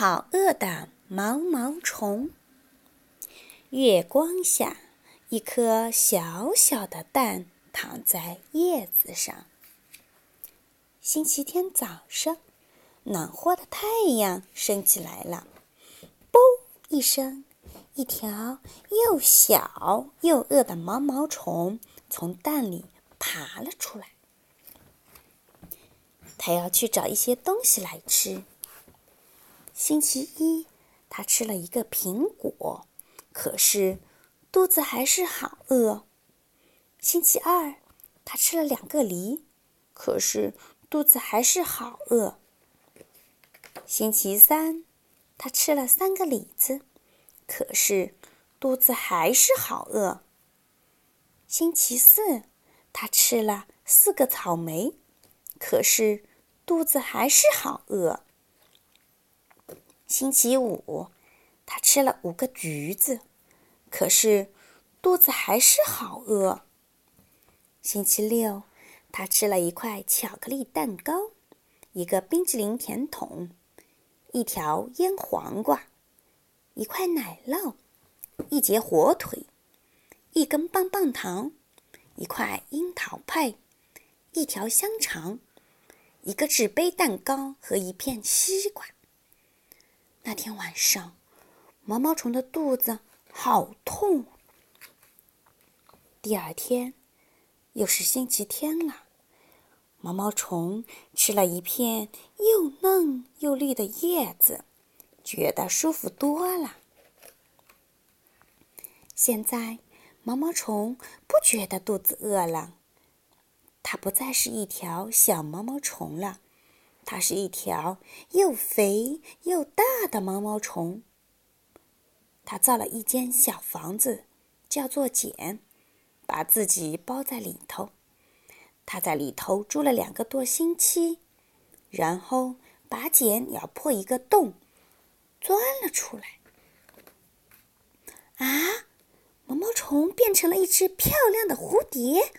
好饿的毛毛虫。月光下，一颗小小的蛋躺在叶子上。星期天早上，暖和的太阳升起来了。“嘣”一声，一条又小又饿的毛毛虫从蛋里爬了出来。它要去找一些东西来吃。星期一，他吃了一个苹果，可是肚子还是好饿。星期二，他吃了两个梨，可是肚子还是好饿。星期三，他吃了三个李子，可是肚子还是好饿。星期四，他吃了四个草莓，可是肚子还是好饿。星期五，他吃了五个橘子，可是肚子还是好饿。星期六，他吃了一块巧克力蛋糕，一个冰淇淋甜筒，一条腌黄瓜，一块奶酪，一节火腿，一根棒棒糖，一块樱桃派，一条香肠，一个纸杯蛋糕和一片西瓜。那天晚上，毛毛虫的肚子好痛。第二天，又是星期天了。毛毛虫吃了一片又嫩又绿的叶子，觉得舒服多了。现在，毛毛虫不觉得肚子饿了。它不再是一条小毛毛虫了。它是一条又肥又大的毛毛虫。它造了一间小房子，叫做茧，把自己包在里头。它在里头住了两个多星期，然后把茧咬破一个洞，钻了出来。啊！毛毛虫变成了一只漂亮的蝴蝶。